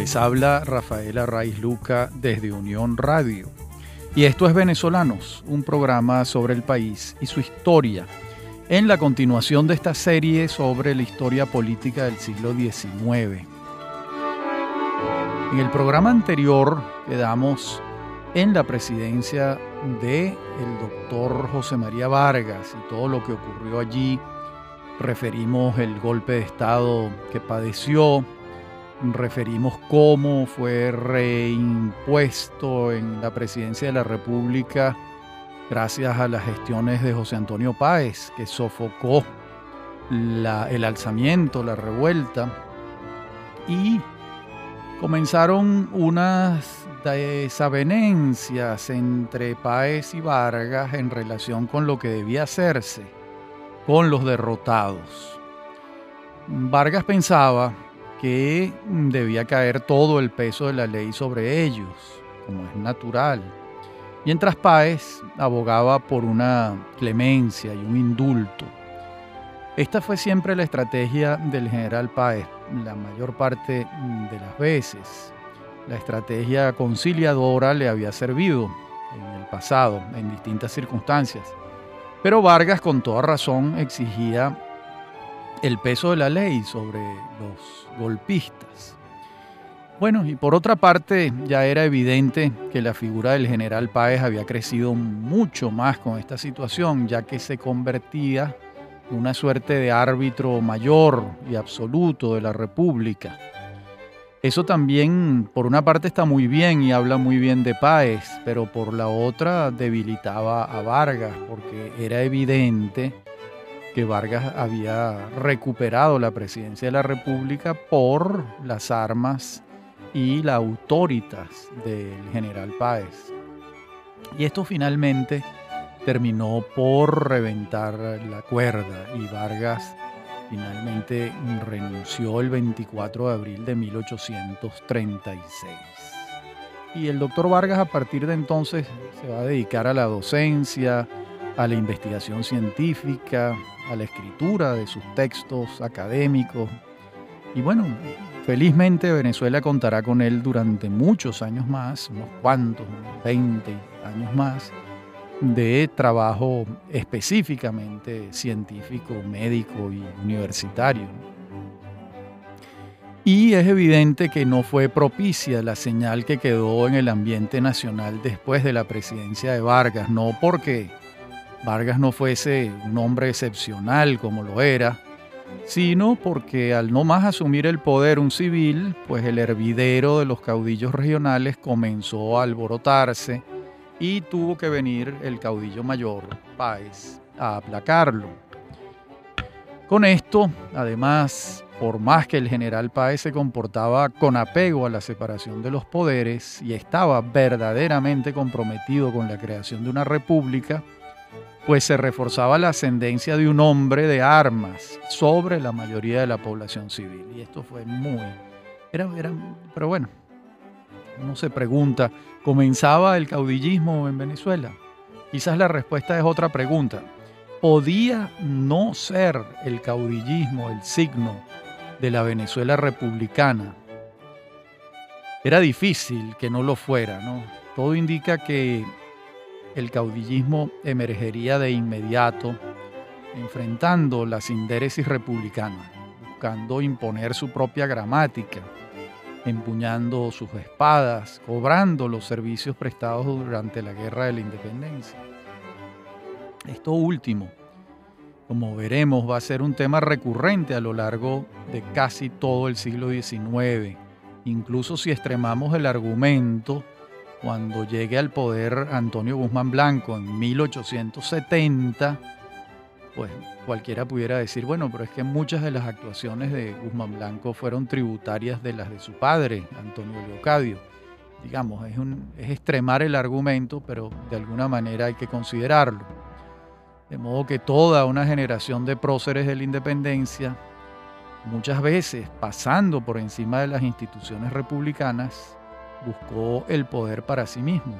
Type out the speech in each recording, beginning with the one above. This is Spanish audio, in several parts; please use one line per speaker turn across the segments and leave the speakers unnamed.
Les habla Rafael Arraiz Luca desde Unión Radio. Y esto es Venezolanos, un programa sobre el país y su historia, en la continuación de esta serie sobre la historia política del siglo XIX. En el programa anterior quedamos en la presidencia de el doctor José María Vargas y todo lo que ocurrió allí. Referimos el golpe de Estado que padeció, referimos cómo fue reimpuesto en la presidencia de la República gracias a las gestiones de José Antonio Páez, que sofocó el alzamiento, la revuelta, y comenzaron unas desavenencias entre Páez y Vargas en relación con lo que debía hacerse con los derrotados. Vargas pensaba que debía caer todo el peso de la ley sobre ellos, como es natural, mientras Páez abogaba por una clemencia y un indulto. Esta fue siempre la estrategia del general Páez, la mayor parte de las veces. La estrategia conciliadora le había servido en el pasado, en distintas circunstancias. Pero Vargas, con toda razón, exigía el peso de la ley sobre los golpistas. Bueno, y por otra parte, ya era evidente que la figura del general Páez había crecido mucho más con esta situación, ya que se convertía en una suerte de árbitro mayor y absoluto de la República. Eso también, por una parte, está muy bien y habla muy bien de Páez, pero por la otra debilitaba a Vargas, porque era evidente que Vargas había recuperado la presidencia de la República por las armas y la autoritas del general Páez. Y esto finalmente terminó por reventar la cuerda y Vargas finalmente renunció el 24 de abril de 1836. Y el doctor Vargas a partir de entonces se va a dedicar a la docencia, a la investigación científica, a la escritura de sus textos académicos. Y bueno, felizmente Venezuela contará con él durante muchos años más, unos cuantos, 20 años más, de trabajo específicamente científico, médico y universitario. Y es evidente que no fue propicia la señal que quedó en el ambiente nacional después de la presidencia de Vargas, no porque Vargas no fuese un hombre excepcional como lo era, sino porque al no más asumir el poder un civil, pues el hervidero de los caudillos regionales comenzó a alborotarse y tuvo que venir el caudillo mayor, Páez, a aplacarlo. Con esto, además, por más que el general Páez se comportaba con apego a la separación de los poderes y estaba verdaderamente comprometido con la creación de una república, pues se reforzaba la ascendencia de un hombre de armas sobre la mayoría de la población civil. Y esto fue muy... Era, era, pero bueno, uno se pregunta, ¿comenzaba el caudillismo en Venezuela? Quizás la respuesta es otra pregunta. ¿Podía no ser el caudillismo el signo de la Venezuela republicana? Era difícil que no lo fuera, ¿no? Todo indica que el caudillismo emergería de inmediato, enfrentando la sindéresis republicana, buscando imponer su propia gramática, empuñando sus espadas, cobrando los servicios prestados durante la Guerra de la Independencia. Esto último, como veremos, va a ser un tema recurrente a lo largo de casi todo el siglo XIX, incluso si extremamos el argumento cuando llegue al poder Antonio Guzmán Blanco en 1870, pues cualquiera pudiera decir, bueno, pero es que muchas de las actuaciones de Guzmán Blanco fueron tributarias de las de su padre, Antonio Leocadio. Digamos, es, es extremar el argumento, pero de alguna manera hay que considerarlo. De modo que toda una generación de próceres de la independencia, muchas veces pasando por encima de las instituciones republicanas, buscó el poder para sí mismo,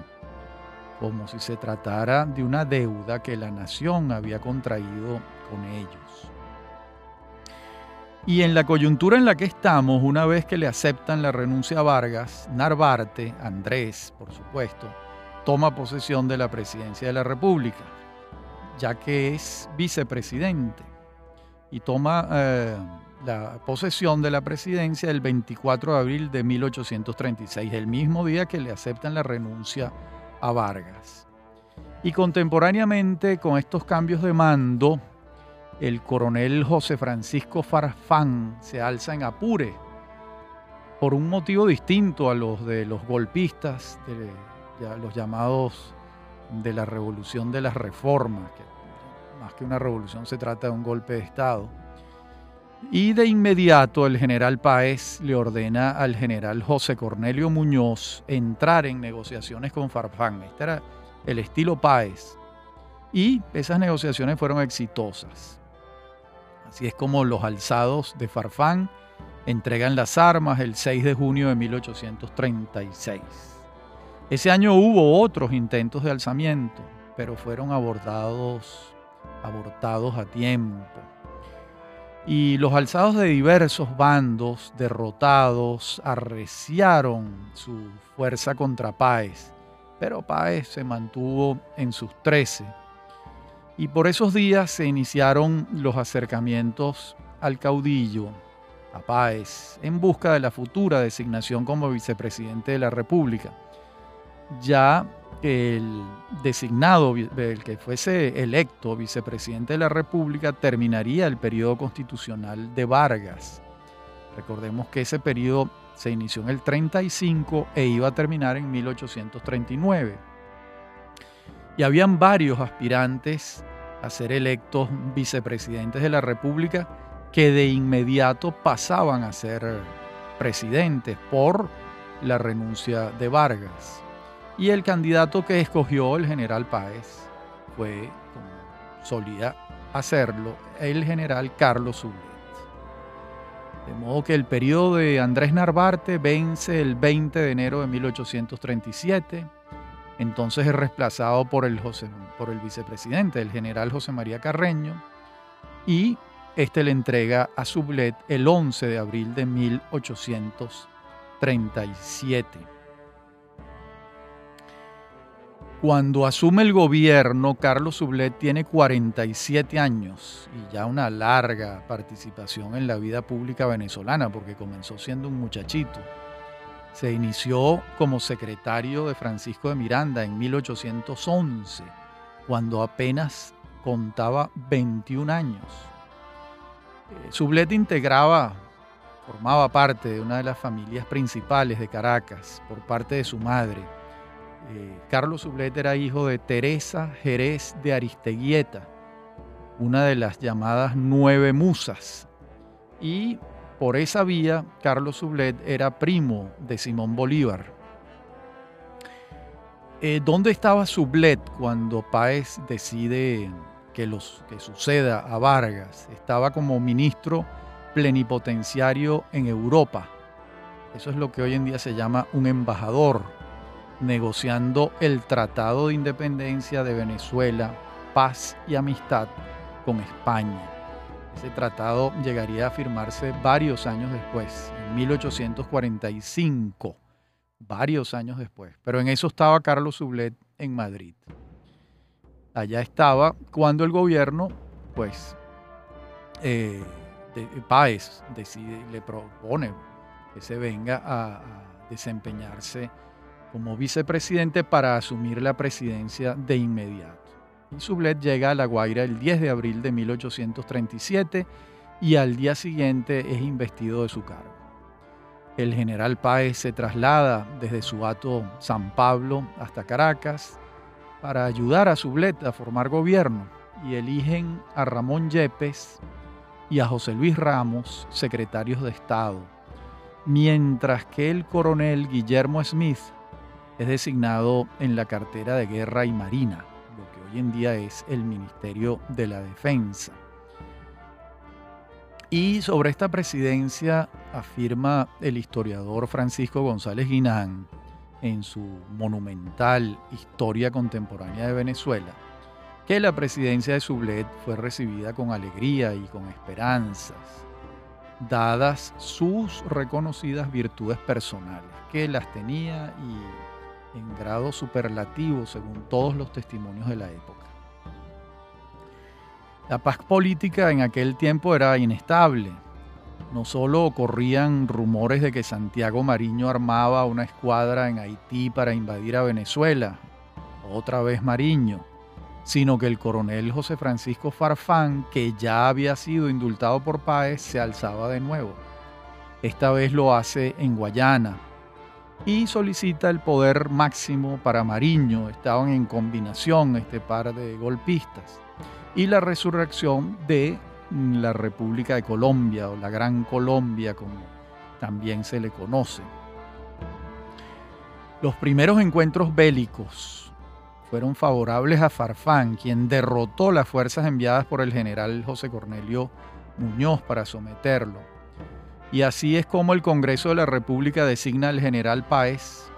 como si se tratara de una deuda que la nación había contraído con ellos. Y en la coyuntura en la que estamos, una vez que le aceptan la renuncia a Vargas, Narvarte, Andrés, por supuesto, toma posesión de la presidencia de la República, ya que es vicepresidente, y toma eh, la posesión de la presidencia el 24 de abril de 1836, el mismo día que le aceptan la renuncia a Vargas. Y contemporáneamente con estos cambios de mando, el coronel José Francisco Farfán se alza en Apure por un motivo distinto a los de los golpistas, de, los llamados de la revolución de las reformas, que más que una revolución se trata de un golpe de Estado. Y de inmediato el general Páez le ordena al general José Cornelio Muñoz entrar en negociaciones con Farfán. Este era el estilo Páez. Y esas negociaciones fueron exitosas. Así es como los alzados de Farfán entregan las armas el 6 de junio de 1836. Ese año hubo otros intentos de alzamiento, pero fueron abordados, abortados a tiempo. Y los alzados de diversos bandos derrotados arreciaron su fuerza contra Páez, pero Páez se mantuvo en sus trece y por esos días se iniciaron los acercamientos al caudillo, a Páez, en busca de la futura designación como vicepresidente de la República. Ya el designado, el que fuese electo vicepresidente de la República, terminaría el periodo constitucional de Vargas. Recordemos que ese periodo se inició en el 35 e iba a terminar en 1839. Y habían varios aspirantes a ser electos vicepresidentes de la República que de inmediato pasaban a ser presidentes por la renuncia de Vargas. Y el candidato que escogió el general Páez fue, como solía hacerlo, el general Carlos Zulet. De modo que el periodo de Andrés Narvarte vence el 20 de enero de 1837 entonces es reemplazado por el, por el vicepresidente, el general José María Carreño, y este le entrega a Sublet el 11 de abril de 1837. Cuando asume el gobierno, Carlos Sublet tiene 47 años y ya una larga participación en la vida pública venezolana, porque comenzó siendo un muchachito. Se inició como secretario de Francisco de Miranda en 1811, cuando apenas contaba 21 años. Eh, Sublet integraba, formaba parte de una de las familias principales de Caracas por parte de su madre. Eh, Carlos Sublet era hijo de Teresa Jerez de Aristeguieta, una de las llamadas nueve musas, y por esa vía, Carlos Sublet era primo de Simón Bolívar. Eh, ¿Dónde estaba Sublet cuando Páez decide que, que suceda a Vargas? Estaba como ministro plenipotenciario en Europa. Eso es lo que hoy en día se llama un embajador, negociando el Tratado de Independencia de Venezuela, paz y amistad con España. Ese tratado llegaría a firmarse varios años después, en 1845, varios años después. Pero en eso estaba Carlos Sublet en Madrid. Allá estaba cuando el gobierno, pues, eh, Páez decide, le propone que se venga a desempeñarse como vicepresidente para asumir la presidencia de inmediato Sublet llega a La Guaira el 10 de abril de 1837 y al día siguiente es investido de su cargo. El general Páez se traslada desde su hato San Pablo hasta Caracas para ayudar a Sublet a formar gobierno y eligen a Ramón Yepes y a José Luis Ramos secretarios de Estado, mientras que el coronel Guillermo Smith es designado en la cartera de Guerra y Marina hoy en día es el Ministerio de la Defensa. Y sobre esta presidencia afirma el historiador Francisco González Guinán en su monumental Historia Contemporánea de Venezuela, que la presidencia de Sublet fue recibida con alegría y con esperanzas. dadas sus reconocidas virtudes personales, que las tenía y en grado superlativo según todos los testimonios de la época. La paz política en aquel tiempo era inestable. No solo corrían rumores de que Santiago Mariño armaba una escuadra en Haití para invadir a Venezuela, otra vez Mariño, sino que el coronel José Francisco Farfán, que ya había sido indultado por Páez, se alzaba de nuevo. Esta vez lo hace en Guayana y solicita el poder máximo para Mariño. Estaban en combinación este par de golpistas. Y la resurrección de la República de Colombia o la Gran Colombia, como también se le conoce. Los primeros encuentros bélicos fueron favorables a Farfán, quien derrotó las fuerzas enviadas por el general José Cornelio Muñoz para someterlo. Y así es como el Congreso de la República designa al general Páez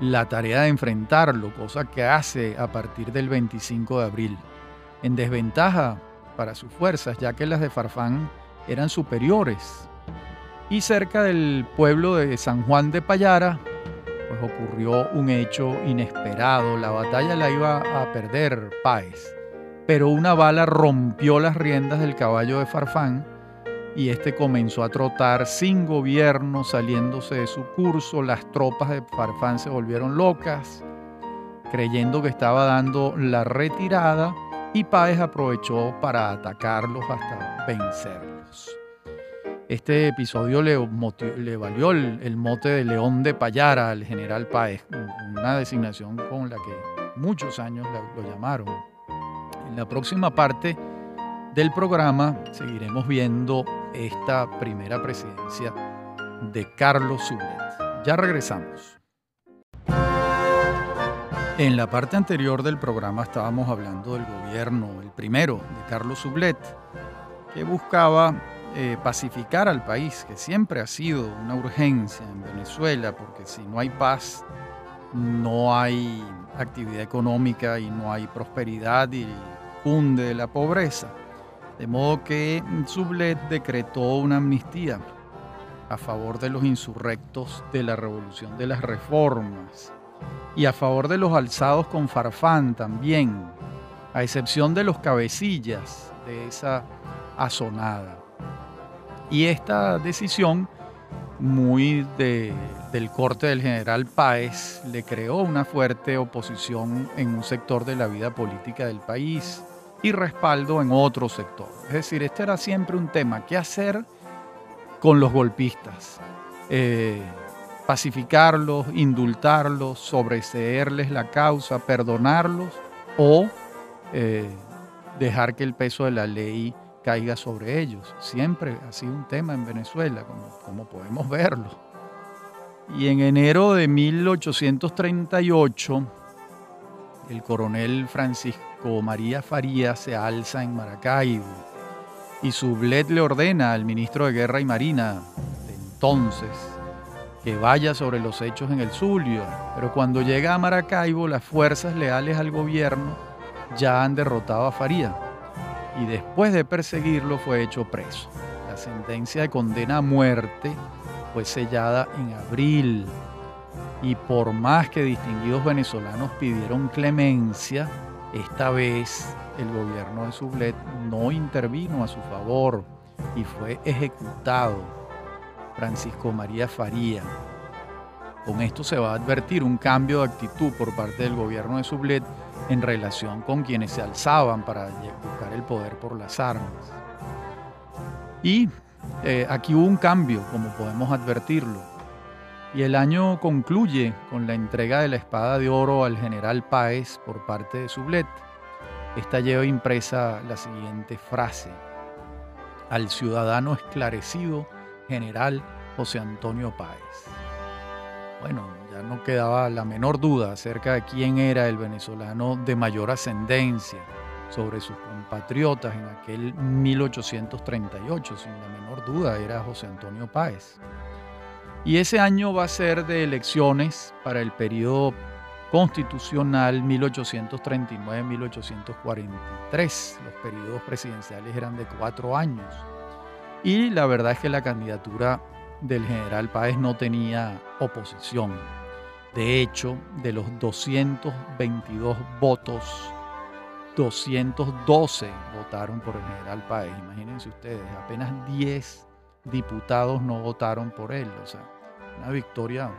la tarea de enfrentarlo, cosa que hace a partir del 25 de abril, en desventaja para sus fuerzas, ya que las de Farfán eran superiores. Y cerca del pueblo de San Juan de Payara, pues ocurrió un hecho inesperado. La batalla la iba a perder Páez, pero una bala rompió las riendas del caballo de Farfán y este comenzó a trotar sin gobierno, saliéndose de su curso. Las tropas de Farfán se volvieron locas, creyendo que estaba dando la retirada y Páez aprovechó para atacarlos hasta vencerlos. Este episodio le, valió el, mote de León de Payara al general Páez, una designación con la que muchos años lo llamaron. En la próxima parte del programa seguiremos viendo esta primera presidencia de Carlos Sublet. Ya regresamos. En la parte anterior del programa estábamos hablando del gobierno, el primero, de Carlos Sublet, que buscaba eh, pacificar al país, que siempre ha sido una urgencia en Venezuela, porque si no hay paz, no hay actividad económica y no hay prosperidad y cunde la pobreza. De modo que Sublet decretó una amnistía a favor de los insurrectos de la revolución de las reformas y a favor de los alzados con Farfán también, a excepción de los cabecillas de esa azonada. Y esta decisión, muy del corte del general Páez, le creó una fuerte oposición en un sector de la vida política del país y respaldo en otro sector. Es decir, este era siempre un tema, ¿qué hacer con los golpistas? Eh, pacificarlos, indultarlos, sobreseerles la causa, perdonarlos o eh, dejar que el peso de la ley caiga sobre ellos. Siempre ha sido un tema en Venezuela, como, como podemos verlo. Y en enero de 1838, el coronel Francisco María Faría se alza en Maracaibo y Sublet le ordena al ministro de Guerra y Marina de entonces que vaya sobre los hechos en el Zulia. Pero cuando llega a Maracaibo, las fuerzas leales al gobierno ya han derrotado a Faría y después de perseguirlo fue hecho preso. La sentencia de condena a muerte fue sellada en abril y por más que distinguidos venezolanos pidieron clemencia, esta vez el gobierno de Sublet no intervino a su favor y fue ejecutado Francisco María Faría. Con esto se va a advertir un cambio de actitud por parte del gobierno de Sublet en relación con quienes se alzaban para buscar el poder por las armas. Y eh, aquí hubo un cambio, como podemos advertirlo. Y el año concluye con la entrega de la espada de oro al general Páez por parte de Sublet. Esta lleva impresa la siguiente frase. Al ciudadano esclarecido, general José Antonio Páez. Bueno, ya no quedaba la menor duda acerca de quién era el venezolano de mayor ascendencia sobre sus compatriotas en aquel 1838, sin la menor duda, era José Antonio Páez. Y ese año va a ser de elecciones para el periodo constitucional 1839-1843. Los periodos presidenciales eran de cuatro años. Y la verdad es que la candidatura del general Páez no tenía oposición. De hecho, de los 222 votos, 212 votaron por el general Páez. Imagínense ustedes, apenas 10 diputados no votaron por él. O sea, una victoria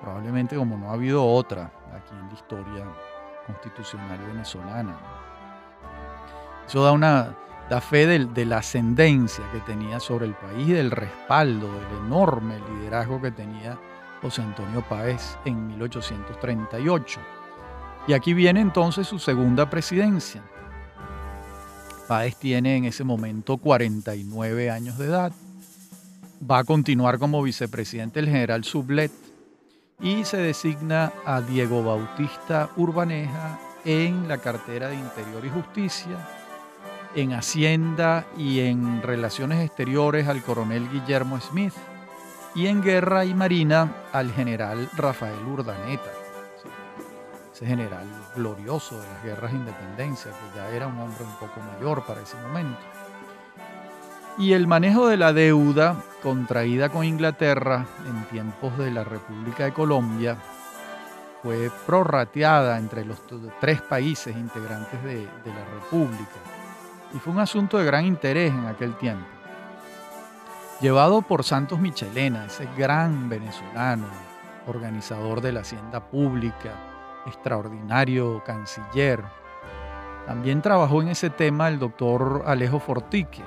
probablemente como no ha habido otra aquí en la historia constitucional venezolana. Eso da una da fe de la ascendencia que tenía sobre el país, del respaldo, del enorme liderazgo que tenía José Antonio Páez en 1838. Y aquí viene entonces su segunda presidencia. Páez tiene en ese momento 49 años de edad. Va a continuar como vicepresidente el general Sublet y se designa a Diego Bautista Urbaneja en la cartera de Interior y Justicia, en Hacienda y en Relaciones Exteriores al coronel Guillermo Smith y en Guerra y Marina al general Rafael Urdaneta, ese general glorioso de las guerras de independencia, que ya era un hombre un poco mayor para ese momento. Y el manejo de la deuda contraída con Inglaterra en tiempos de la República de Colombia fue prorrateada entre los tres países integrantes de, la República y fue un asunto de gran interés en aquel tiempo. Llevado por Santos Michelena, ese gran venezolano, organizador de la hacienda pública, extraordinario canciller, también trabajó en ese tema el doctor Alejo Fortique,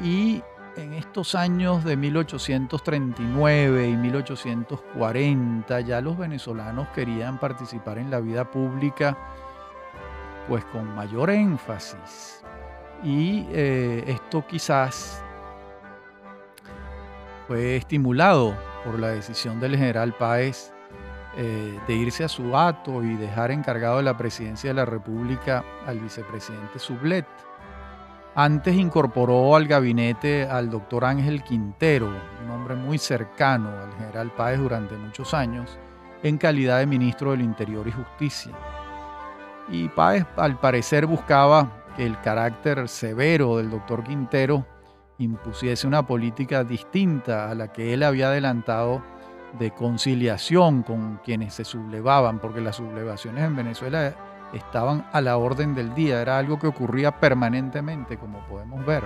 y en estos años de 1839 y 1840 ya los venezolanos querían participar en la vida pública pues con mayor énfasis. Y eh, esto quizás fue estimulado por la decisión del general Páez eh, de irse a su y dejar encargado de la presidencia de la República al vicepresidente Sublet. Antes incorporó al gabinete al doctor Ángel Quintero, un hombre muy cercano al general Páez durante muchos años, en calidad de ministro del Interior y Justicia. Y Páez al parecer buscaba que el carácter severo del doctor Quintero impusiese una política distinta a la que él había adelantado de conciliación con quienes se sublevaban, porque las sublevaciones en Venezuela estaban a la orden del día, era algo que ocurría permanentemente, como podemos ver.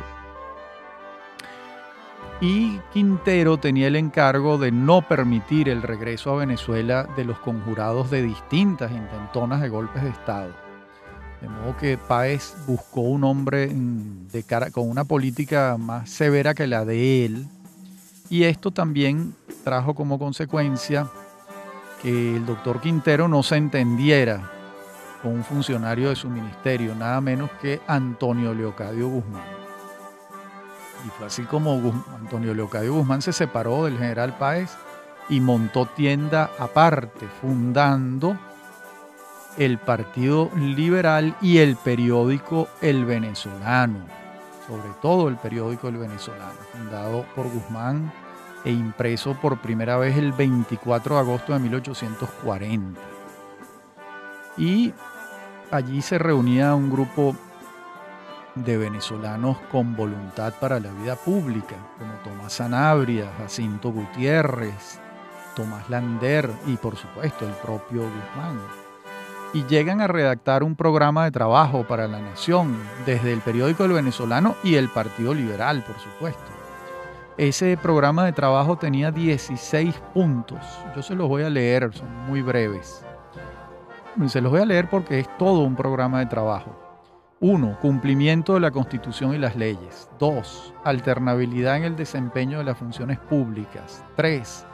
Y Quintero tenía el encargo de no permitir el regreso a Venezuela de los conjurados de distintas intentonas de golpes de Estado. De modo que Páez buscó un hombre de cara, con una política más severa que la de él, y esto también trajo como consecuencia que el doctor Quintero no se entendiera con un funcionario de su ministerio, nada menos que Antonio Leocadio Guzmán. Y fue así como Antonio Leocadio Guzmán se separó del general Páez y montó tienda aparte, fundando el Partido Liberal y el periódico El Venezolano, sobre todo el periódico El Venezolano, fundado por Guzmán e impreso por primera vez el 24 de agosto de 1840. Y allí se reunía un grupo de venezolanos con voluntad para la vida pública, como Tomás Sanabria, Jacinto Gutiérrez, Tomás Lander y por supuesto el propio Guzmán. Y llegan a redactar un programa de trabajo para la nación desde el periódico El Venezolano y el Partido Liberal, por supuesto. Ese programa de trabajo tenía 16 puntos. Yo se los voy a leer, son muy breves. Se los voy a leer porque es todo un programa de trabajo. 1. Cumplimiento de la Constitución y las leyes. 2. Alternabilidad en el desempeño de las funciones públicas. 3.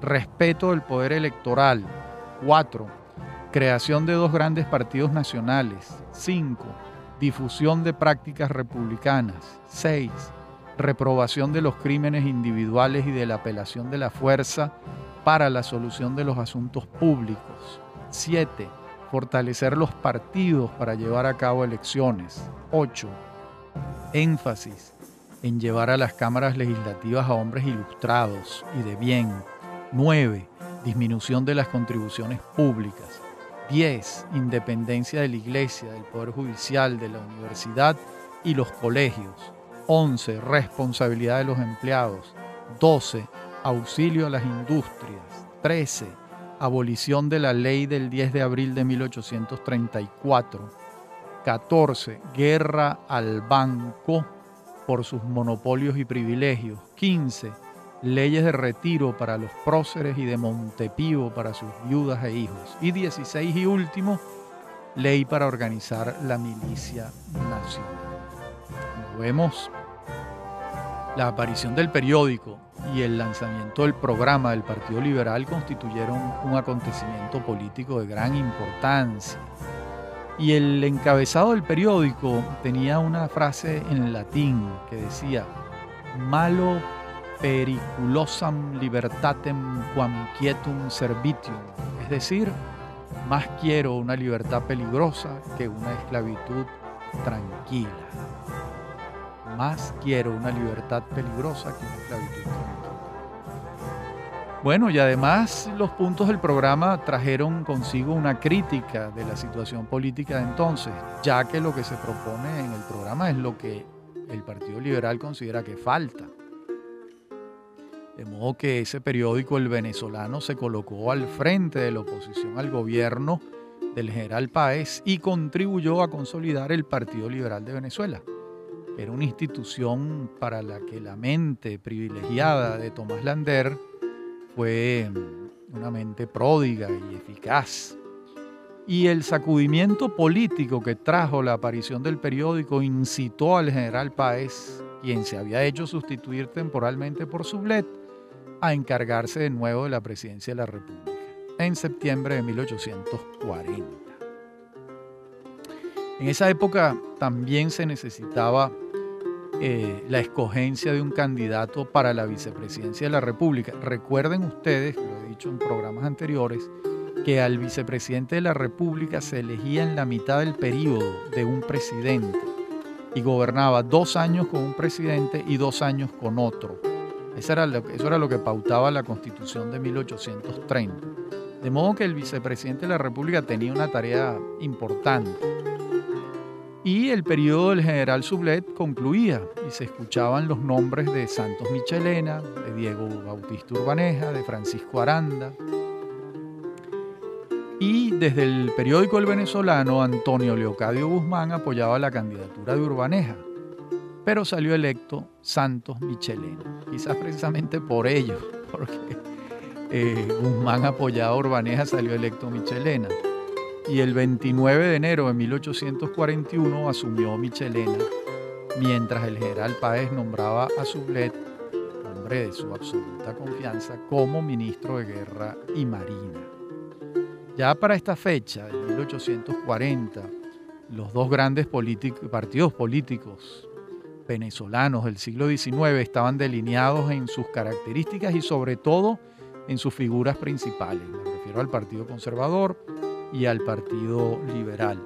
Respeto del poder electoral. 4. Creación de dos grandes partidos nacionales. 5. Difusión de prácticas republicanas. 6. Reprobación de los crímenes individuales y de la apelación de la fuerza para la solución de los asuntos públicos. 7 fortalecer los partidos para llevar a cabo elecciones. 8. Énfasis en llevar a las cámaras legislativas a hombres ilustrados y de bien. 9. Disminución de las contribuciones públicas. 10. Independencia de la Iglesia, del Poder Judicial, de la Universidad y los colegios. 11. Responsabilidad de los empleados. 12. Auxilio a las industrias. 13. Abolición de la ley del 10 de abril de 1834. 14. Guerra al banco por sus monopolios y privilegios. 15. Leyes de retiro para los próceres y de Montepío para sus viudas e hijos. Y 16 y último, ley para organizar la milicia nacional. Como vemos, la aparición del periódico y el lanzamiento del programa del Partido Liberal constituyeron un acontecimiento político de gran importancia. Y el encabezado del periódico tenía una frase en latín que decía, malo periculosam libertatem quam quietum servitium, es decir, más quiero una libertad peligrosa que una esclavitud tranquila. Más quiero una libertad peligrosa que una esclavitud. Bueno, y además los puntos del programa trajeron consigo una crítica de la situación política de entonces, ya que lo que se propone en el programa es lo que el Partido Liberal considera que falta. De modo que ese periódico, El Venezolano, se colocó al frente de la oposición al gobierno del general Páez y contribuyó a consolidar el Partido Liberal de Venezuela. Era una institución para la que la mente privilegiada de Tomás Lander fue una mente pródiga y eficaz. Y el sacudimiento político que trajo la aparición del periódico incitó al general Páez, quien se había hecho sustituir temporalmente por Sublet, a encargarse de nuevo de la presidencia de la República en septiembre de 1840. En esa época también se necesitaba eh, la escogencia de un candidato para la vicepresidencia de la República. Recuerden ustedes, lo he dicho en programas anteriores, que al vicepresidente de la República se elegía en la mitad del periodo de un presidente y gobernaba dos años con un presidente y dos años con otro. Eso era, lo, eso era lo que pautaba la constitución de 1830. De modo que el vicepresidente de la República tenía una tarea importante. Y el periodo del general Sublet concluía y se escuchaban los nombres de Santos Michelena, de Diego Bautista Urbaneja, de Francisco Aranda. Y desde el periódico El Venezolano, Antonio Leocadio Guzmán apoyaba la candidatura de Urbaneja pero salió electo Santos Michelena. Quizás precisamente por ello, porque eh, Guzmán apoyado a Urbaneja, salió electo Michelena. Y el 29 de enero de 1841 asumió Michelena, mientras el general Páez nombraba a Sublet, hombre de su absoluta confianza, como ministro de Guerra y Marina. Ya para esta fecha, en 1840, los dos grandes partidos políticos venezolanos del siglo XIX estaban delineados en sus características y sobre todo en sus figuras principales. Me refiero al Partido Conservador y al Partido Liberal.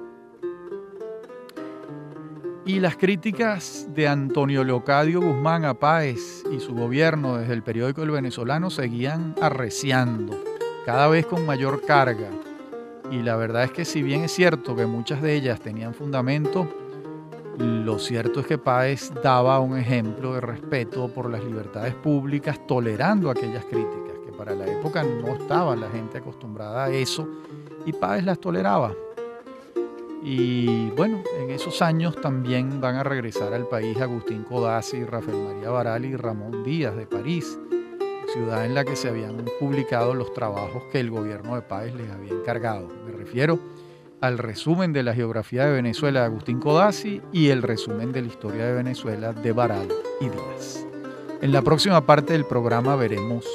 Y las críticas de Antonio Leocadio Guzmán a Páez y su gobierno desde el periódico El Venezolano seguían arreciando, cada vez con mayor carga. Y la verdad es que si bien es cierto que muchas de ellas tenían fundamento, lo cierto es que Páez daba un ejemplo de respeto por las libertades públicas, tolerando aquellas críticas, para la época no estaba la gente acostumbrada a eso, y Páez las toleraba. Y bueno, en esos años también van a regresar al país Agustín Codazzi, Rafael María Baral y Ramón Díaz de París, ciudad en la que se habían publicado los trabajos que el gobierno de Páez les había encargado. Me refiero al resumen de la geografía de Venezuela de Agustín Codazzi y el resumen de la historia de Venezuela de Baral y Díaz. En la próxima parte del programa veremos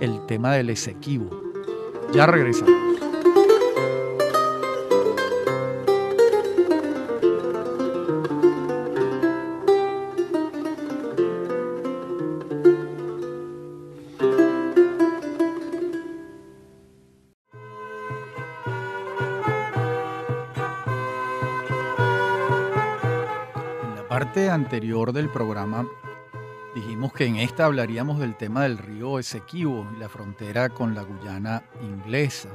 el tema del Esequibo. Ya regresamos. anterior del programa dijimos que en esta hablaríamos del tema del río Esequibo y la frontera con la Guyana inglesa.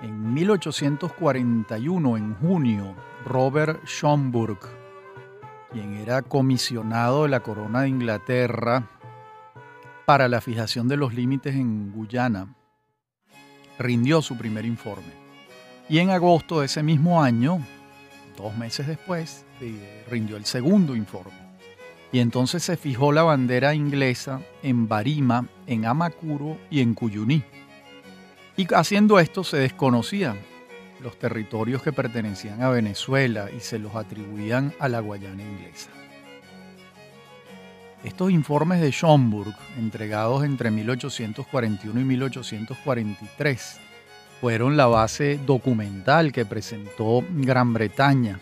En 1841, en junio, Robert Schomburg, quien era comisionado de la Corona de Inglaterra para la fijación de los límites en Guyana, rindió su primer informe. Y en agosto de ese mismo año, dos meses después, rindió el segundo informe. Y entonces se fijó la bandera inglesa en Barima, en Amacuro y en Cuyuní. Y haciendo esto se desconocían los territorios que pertenecían a Venezuela y se los atribuían a la Guayana inglesa. Estos informes de Schomburg, entregados entre 1841 y 1843, fueron la base documental que presentó Gran Bretaña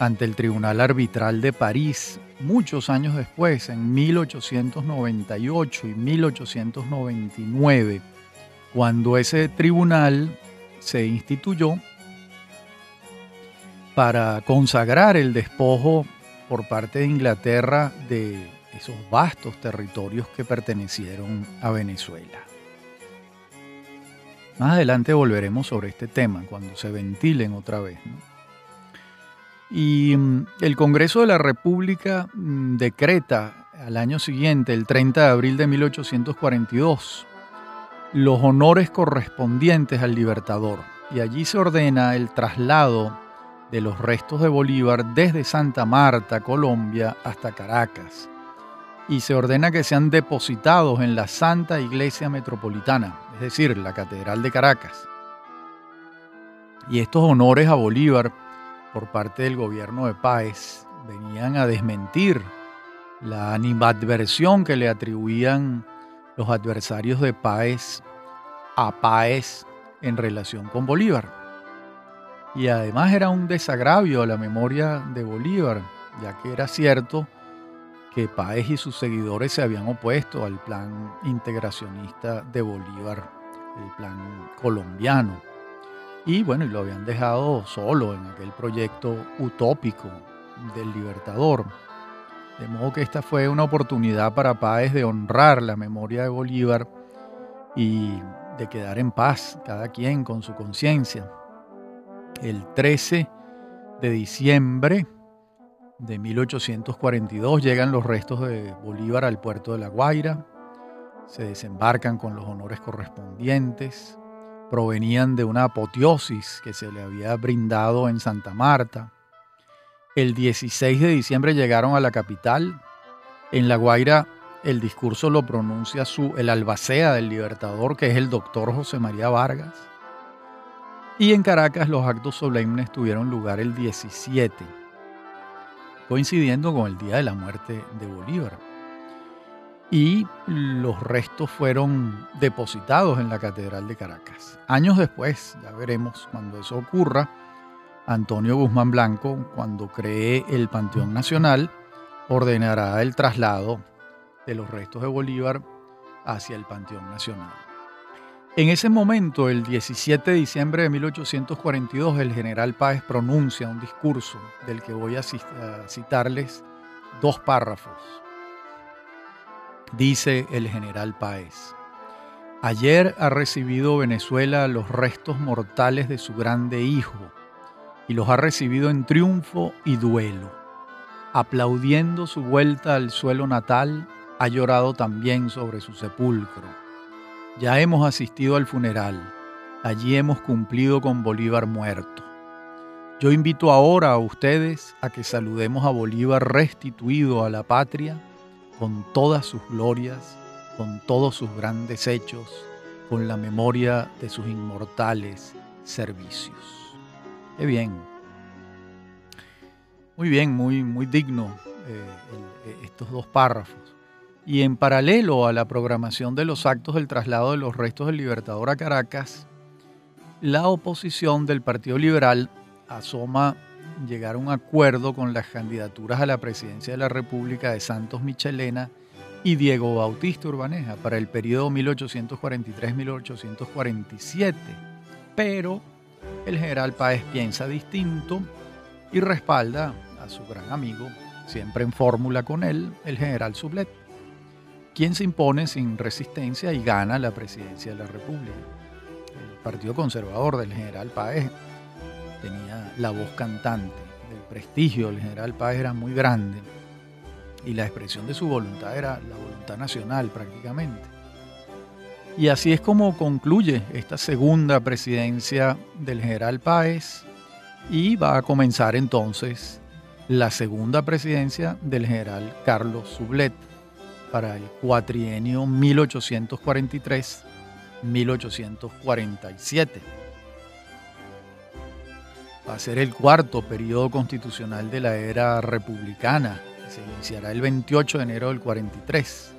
ante el Tribunal Arbitral de París muchos años después, en 1898 y 1899, cuando ese tribunal se instituyó para consagrar el despojo por parte de Inglaterra de esos vastos territorios que pertenecieron a Venezuela. Más adelante volveremos sobre este tema cuando se ventilen otra vez. Y mm, el Congreso de la República mm, decreta al año siguiente, el 30 de abril de 1842, los honores correspondientes al libertador. Y allí se ordena el traslado de los restos de Bolívar desde Santa Marta, Colombia, hasta Caracas. Y se ordena que sean depositados en la Santa Iglesia Metropolitana, es decir, la Catedral de Caracas. Y estos honores a Bolívar por parte del gobierno de Páez venían a desmentir la animadversión que le atribuían los adversarios de Páez a Páez en relación con Bolívar. Y además era un desagravio a la memoria de Bolívar, ya que era cierto que Páez y sus seguidores se habían opuesto al plan integracionista de Bolívar, el plan colombiano. Y bueno, y lo habían dejado solo en aquel proyecto utópico del Libertador. De modo que esta fue una oportunidad para Páez de honrar la memoria de Bolívar y de quedar en paz, cada quien con su conciencia. El 13 de diciembre de 1842 llegan los restos de Bolívar al puerto de La Guaira, se desembarcan con los honores correspondientes, provenían de una apoteosis que se le había brindado en Santa Marta. El 16 de diciembre llegaron a la capital. En La Guaira el discurso lo pronuncia su, el albacea del libertador, que es el doctor José María Vargas. Y en Caracas los actos solemnes tuvieron lugar el 17, coincidiendo con el día de la muerte de Bolívar y los restos fueron depositados en la Catedral de Caracas. Años después, ya veremos cuando eso ocurra, Antonio Guzmán Blanco, cuando cree el Panteón Nacional, ordenará el traslado de los restos de Bolívar hacia el Panteón Nacional. En ese momento, el 17 de diciembre de 1842, el general Páez pronuncia un discurso del que voy a citarles dos párrafos dice el general Páez. Ayer ha recibido Venezuela los restos mortales de su grande hijo y los ha recibido en triunfo y duelo. Aplaudiendo su vuelta al suelo natal, ha llorado también sobre su sepulcro. Ya hemos asistido al funeral, allí hemos cumplido con Bolívar muerto. Yo invito ahora a ustedes a que saludemos a Bolívar restituido a la patria con todas sus glorias, con todos sus grandes hechos, con la memoria de sus inmortales servicios. Qué bien. Muy bien, muy, muy digno eh, eh, estos dos párrafos. Y en paralelo a la programación de los actos del traslado de los restos del Libertador a Caracas, la oposición del Partido Liberal asoma llegar a un acuerdo con las candidaturas a la presidencia de la República de Santos Michelena y Diego Bautista Urbaneja para el periodo 1843-1847. Pero el general Páez piensa distinto y respalda a su gran amigo, siempre en fórmula con él, el general Sublet, quien se impone sin resistencia y gana la presidencia de la República. El Partido Conservador del general Páez tenía la voz cantante del prestigio del general Páez era muy grande y la expresión de su voluntad era la voluntad nacional prácticamente. Y así es como concluye esta segunda presidencia del general Páez y va a comenzar entonces la segunda presidencia del general Carlos Sublet para el cuatrienio 1843-1847. Va a ser el cuarto periodo constitucional de la era republicana, que se iniciará el 28 de enero del 43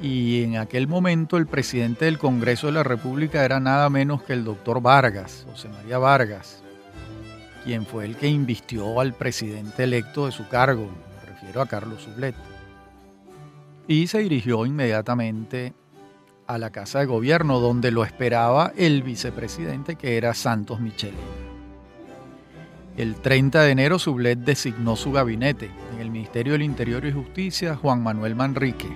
y en aquel momento el presidente del Congreso de la República era nada menos que el doctor Vargas, José María Vargas, quien fue el que invistió al presidente electo de su cargo, me refiero a Carlos Sublet, y se dirigió inmediatamente a la Casa de Gobierno, donde lo esperaba el vicepresidente que era Santos Micheli. El 30 de enero Sublet designó su gabinete en el Ministerio del Interior y Justicia Juan Manuel Manrique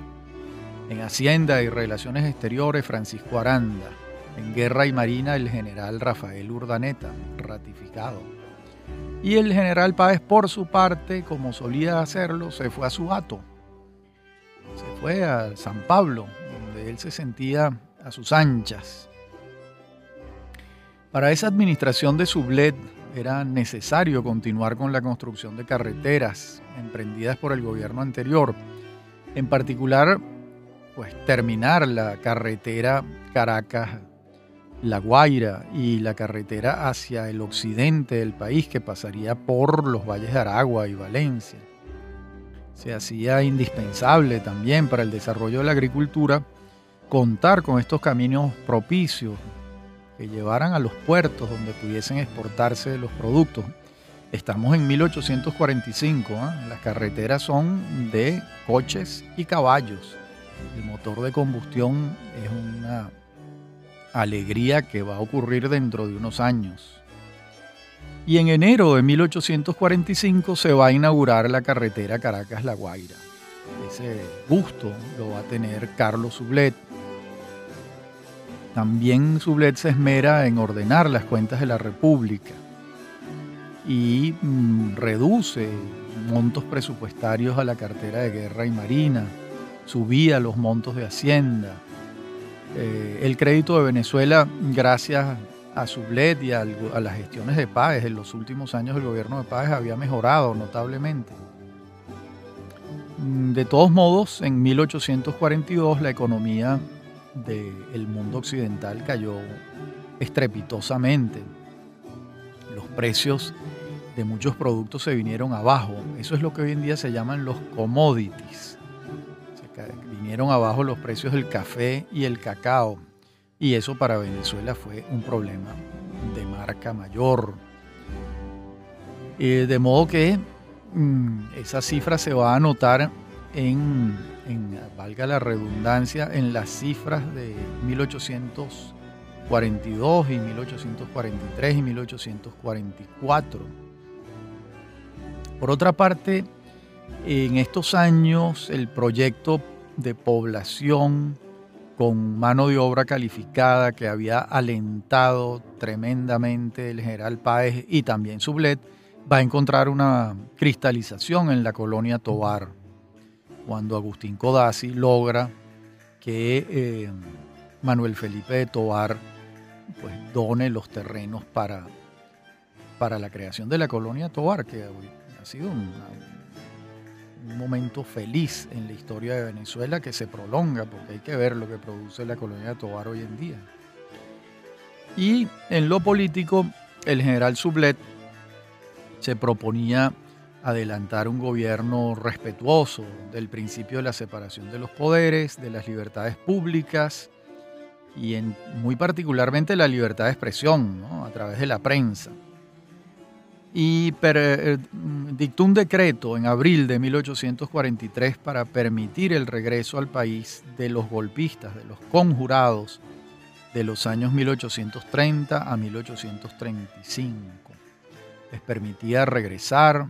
en Hacienda y Relaciones Exteriores, Francisco Aranda. En Guerra y Marina, el general Rafael Urdaneta, ratificado. Y el general Páez, por su parte, como solía hacerlo, se fue a su gato. Se fue a San Pablo, donde él se sentía a sus anchas. Para esa administración de Sublet era necesario continuar con la construcción de carreteras emprendidas por el gobierno anterior, en particular pues terminar la carretera Caracas-La Guaira y la carretera hacia el occidente del país que pasaría por los valles de Aragua y Valencia. Se hacía indispensable también para el desarrollo de la agricultura contar con estos caminos propicios que llevaran a los puertos donde pudiesen exportarse los productos. Estamos en 1845, ¿ah? las carreteras son de coches y caballos el motor de combustión es una alegría que va a ocurrir dentro de unos años. Y en enero de 1845 se va a inaugurar la carretera Caracas-La Guaira. Ese gusto lo va a tener Carlos Sublet. También Sublet se esmera en ordenar las cuentas de la República y mm, reduce montos presupuestarios a la cartera de guerra y marina subía los montos de Hacienda. Eh, el crédito de Venezuela, gracias a Sublet y a, las gestiones de Páez, en los últimos años el gobierno de Páez había mejorado notablemente. Mm, de todos modos, en 1842 la economía del mundo occidental cayó estrepitosamente. Los precios de muchos productos se vinieron abajo. Eso es lo que hoy en día se llaman los commodities vinieron abajo los precios del café y el cacao. Y eso para Venezuela fue un problema de marca mayor. de modo que mm, esa cifra se va a notar en, valga la redundancia, en las cifras de 1842 y 1843 y 1844. Por otra parte, en estos años el proyecto de población con mano de obra calificada que había alentado tremendamente el general Páez y también Sublet, va a encontrar una cristalización en la colonia Tobar, cuando Agustín Codazzi logra que eh, Manuel Felipe de Tobar pues, done los terrenos para, para la creación de la colonia Tobar, que ha sido un momento feliz en la historia de Venezuela que se prolonga, porque hay que ver lo que produce la colonia Tobar hoy en día. Y en lo político, el general Sublet se proponía adelantar un gobierno respetuoso del principio de la separación de los poderes, de las libertades públicas y en, muy particularmente la libertad de expresión a través de la prensa y eh, dictó un decreto en abril de 1843 para permitir el regreso al país de los golpistas, de los conjurados de los años 1830 a 1835. Les permitía regresar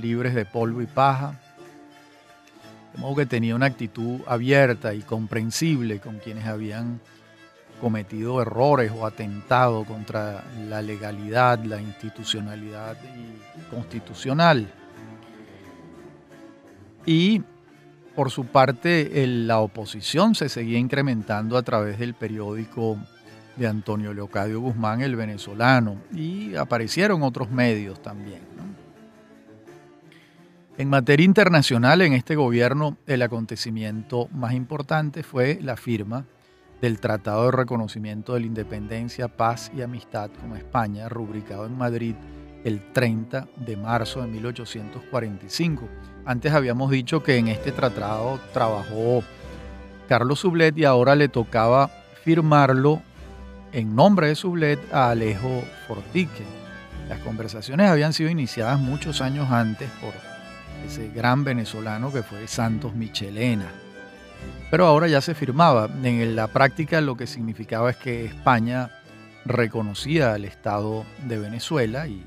libres de polvo y paja, de modo que tenía una actitud abierta y comprensible con quienes habían cometido errores o atentado contra la legalidad, la institucionalidad constitucional. Y por su parte, la oposición se seguía incrementando a través del periódico de Antonio Leocadio Guzmán, el venezolano, y aparecieron otros medios también. En materia internacional, en este gobierno, el acontecimiento más importante fue la firma del Tratado de Reconocimiento de la Independencia, Paz y Amistad con España, rubricado en Madrid el 30 de marzo de 1845. Antes habíamos dicho que en este tratado trabajó Carlos Sublet y ahora le tocaba firmarlo en nombre de Sublet a Alejo Fortique. Las conversaciones habían sido iniciadas muchos años antes por ese gran venezolano que fue Santos Michelena. Pero ahora ya se firmaba. En la práctica lo que significaba es que España reconocía al Estado de Venezuela y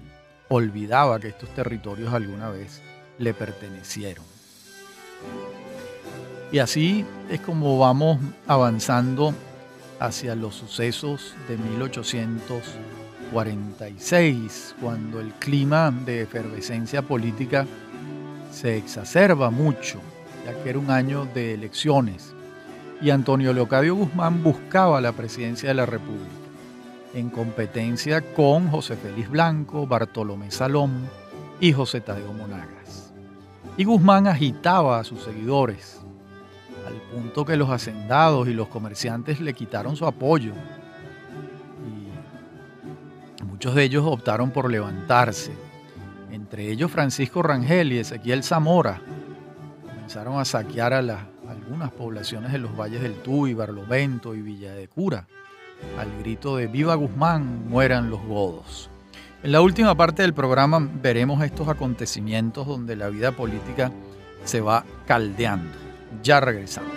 olvidaba que estos territorios alguna vez le pertenecieron. Y así es como vamos avanzando hacia los sucesos de 1846, cuando el clima de efervescencia política se exacerba mucho, ya que era un año de elecciones, y Antonio Leocadio Guzmán buscaba la presidencia de la República en competencia con José Félix Blanco, Bartolomé Salón y José Tadeo Monagas. Y Guzmán agitaba a sus seguidores, al punto que los hacendados y los comerciantes le quitaron su apoyo. Y muchos de ellos optaron por levantarse, entre ellos Francisco Rangel y Ezequiel Zamora. Comenzaron a saquear a las, algunas poblaciones de los valles del Tuy, Barlovento y Villa de Cura al grito de Viva Guzmán, mueran los godos. En la última parte del programa veremos estos acontecimientos donde la vida política se va caldeando. Ya regresamos.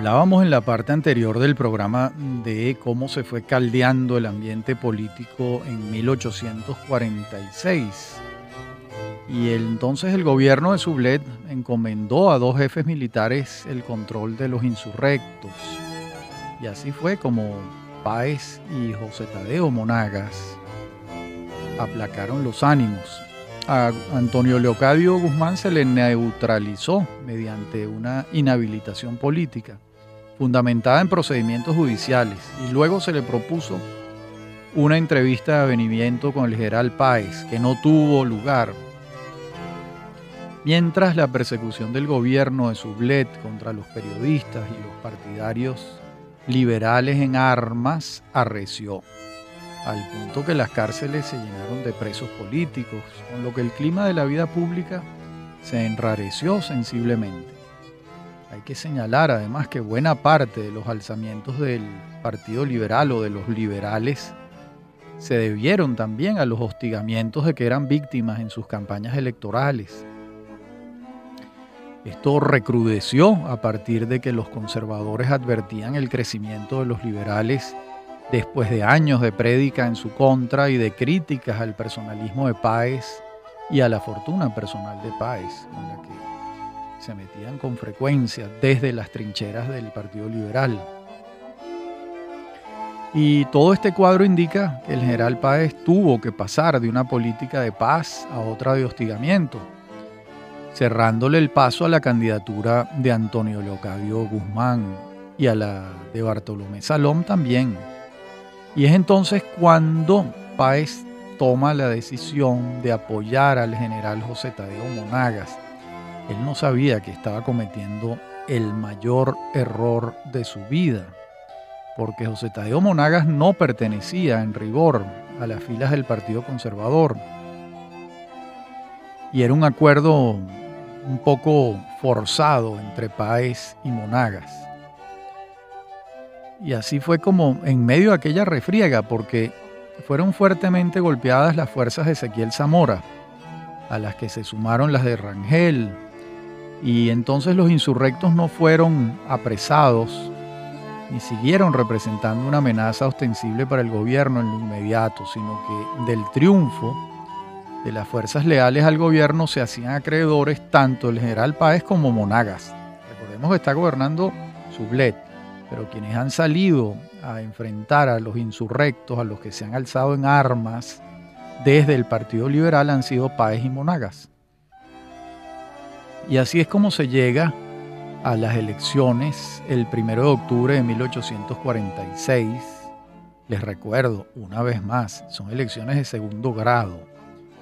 Hablábamos en la parte anterior del programa de cómo se fue caldeando el ambiente político en 1846. Y entonces el gobierno de Sublet encomendó a dos jefes militares el control de los insurrectos. Y así fue como Páez y José Tadeo Monagas aplacaron los ánimos a Antonio Leocadio Guzmán se le neutralizó mediante una inhabilitación política, fundamentada en procedimientos judiciales, y luego se le propuso una entrevista de avenimiento con el general Páez, que no tuvo lugar. Mientras la persecución del gobierno de Sublet contra los periodistas y los partidarios liberales en armas arreció al punto que las cárceles se llenaron de presos políticos, con lo que el clima de la vida pública se enrareció sensiblemente. Hay que señalar además que buena parte de los alzamientos del Partido Liberal o de los liberales se debieron también a los hostigamientos de que eran víctimas en sus campañas electorales. Esto recrudeció a partir de que los conservadores advertían el crecimiento de los liberales después de años de prédica en su contra y de críticas al personalismo de Páez y a la fortuna personal de Páez, se metían con frecuencia desde las trincheras del Partido Liberal. Y todo este cuadro indica que el general Páez tuvo que pasar de una política de paz a otra de hostigamiento, cerrándole el paso a la candidatura de Antonio Leocadio Guzmán y a la de Bartolomé Salom también y es entonces cuando Páez toma la decisión de apoyar al general José Tadeo Monagas. Él no sabía que estaba cometiendo el mayor error de su vida, porque José Tadeo Monagas no pertenecía en rigor a las filas del Partido Conservador. Y era un acuerdo un poco forzado entre Páez y Monagas. Y así fue como en medio de aquella refriega, porque fueron fuertemente golpeadas las fuerzas de Ezequiel Zamora, a las que se sumaron las de Rangel, Y entonces los insurrectos no fueron apresados ni siguieron representando una amenaza ostensible para el gobierno en lo inmediato, sino que del triunfo de las fuerzas leales al gobierno se hacían acreedores tanto el general Páez como Monagas. Recordemos que está gobernando Sublet, pero quienes han salido a enfrentar a los insurrectos, a los que se han alzado en armas desde el Partido Liberal han sido Páez y Monagas. Y así es como se llega a las elecciones el 1 de octubre de 1846. Les recuerdo, una vez más, son elecciones de segundo grado.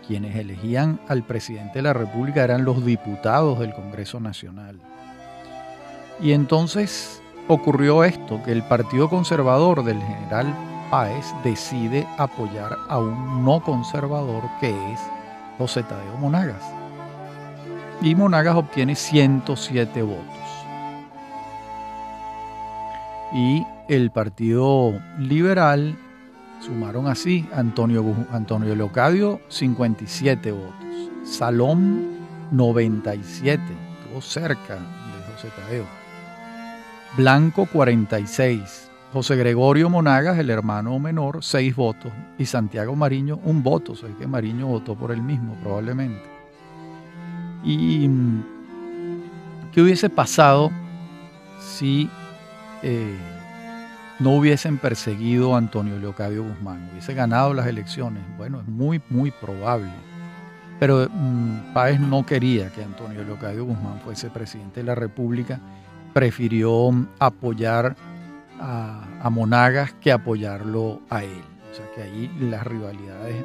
Quienes elegían al presidente de la República eran los diputados del Congreso Nacional. Y entonces ocurrió esto, que el Partido Conservador del general Páez decide apoyar a un no conservador que es José Tadeo Monagas. Y Monagas obtiene 107 votos. Y el Partido Liberal sumaron así Antonio, Antonio Leocadio 57 votos, Salón 97, estuvo cerca de José Tadeo, Blanco 46, José Gregorio Monagas, el hermano menor, 6 votos, y Santiago Mariño, un voto, sé que Mariño votó por él mismo probablemente. ¿Y qué hubiese pasado si eh, no hubiesen perseguido a Antonio Leocadio Guzmán, hubiese ganado las elecciones. Bueno, es muy, muy probable. Pero mm, Páez no quería que Antonio Leocadio Guzmán fuese presidente de la República, prefirió apoyar a, Monagas que apoyarlo a él. O sea que ahí las rivalidades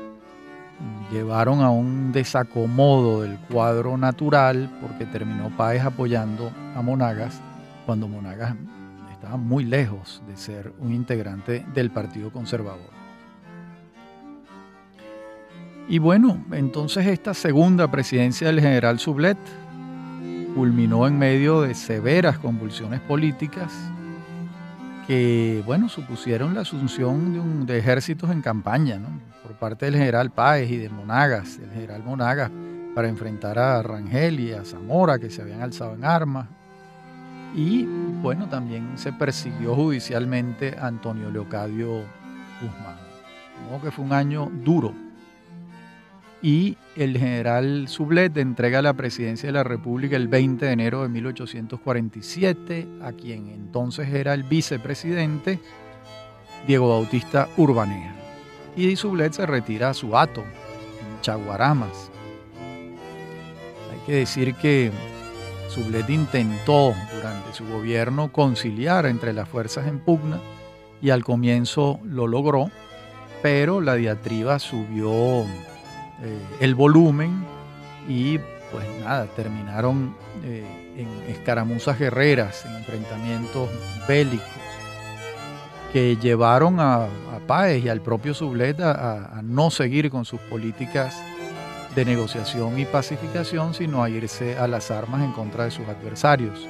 llevaron a un desacomodo del cuadro natural porque terminó Páez apoyando a Monagas cuando Monagas estaba muy lejos de ser un integrante del Partido Conservador. Y bueno, entonces esta segunda presidencia del general Sublet culminó en medio de severas convulsiones políticas que, bueno, supusieron la asunción de, ejércitos en campaña, por parte del general Páez y de Monagas, el general Monagas, para enfrentar a Rangel y a Zamora, que se habían alzado en armas, y bueno, también se persiguió judicialmente a Antonio Leocadio Guzmán. Como que fue un año duro. Y el general Sublet entrega la presidencia de la República el 20 de enero de 1847 a quien entonces era el vicepresidente, Diego Bautista Urbanea. Y Sublet se retira a su ato, en Chaguaramas. Hay que decir que Sublet intentó durante su gobierno conciliar entre las fuerzas en pugna y al comienzo lo logró, pero la diatriba subió eh, el volumen y pues nada, terminaron eh, en escaramuzas guerreras, en enfrentamientos bélicos que llevaron a, a Páez y al propio Sublet a no seguir con sus políticas de negociación y pacificación, sino a irse a las armas en contra de sus adversarios.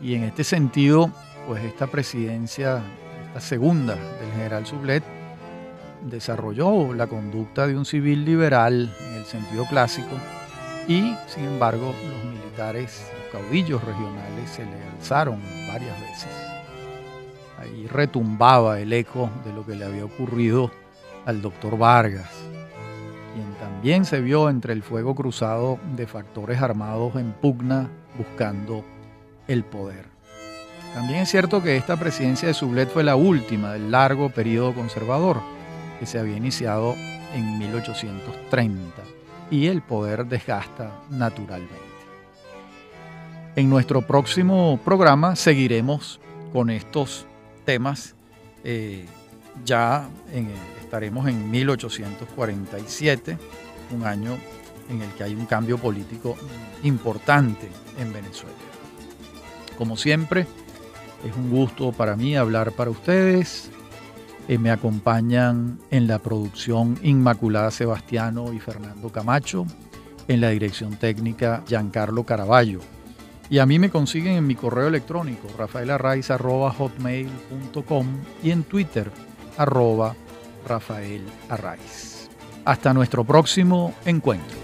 Y en este sentido, pues esta presidencia, esta segunda del general Sublet, desarrolló la conducta de un civil liberal en el sentido clásico y, sin embargo, los militares, los caudillos regionales se le alzaron varias veces. Ahí retumbaba el eco de lo que le había ocurrido al doctor Vargas, quien también se vio entre el fuego cruzado de factores armados en pugna buscando el poder. También es cierto que esta presidencia de Sublet fue la última del largo periodo conservador que se había iniciado en 1830 y el poder desgasta naturalmente. En nuestro próximo programa seguiremos con estos temas eh, ya en estaremos en 1847, un año en el que hay un cambio político importante en Venezuela. Como siempre, es un gusto para mí hablar para ustedes. Eh, me acompañan en la producción Inmaculada Sebastiano y Fernando Camacho, en la dirección técnica Giancarlo Caraballo. Y a mí me consiguen en mi correo electrónico rafaelarraiz.hotmail.com y en Twitter arroba Rafael Arraiz. Hasta nuestro próximo encuentro.